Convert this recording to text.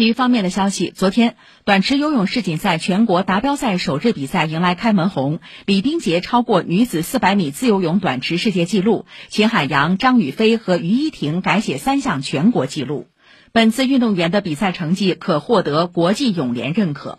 体育方面的消息，昨天短池游泳世锦赛全国达标赛首日比赛迎来开门红，李冰洁超过女子400米自由泳短池世界纪录，秦海洋、张雨霏和于依婷改写三项全国纪录。本次运动员的比赛成绩可获得国际泳联认可。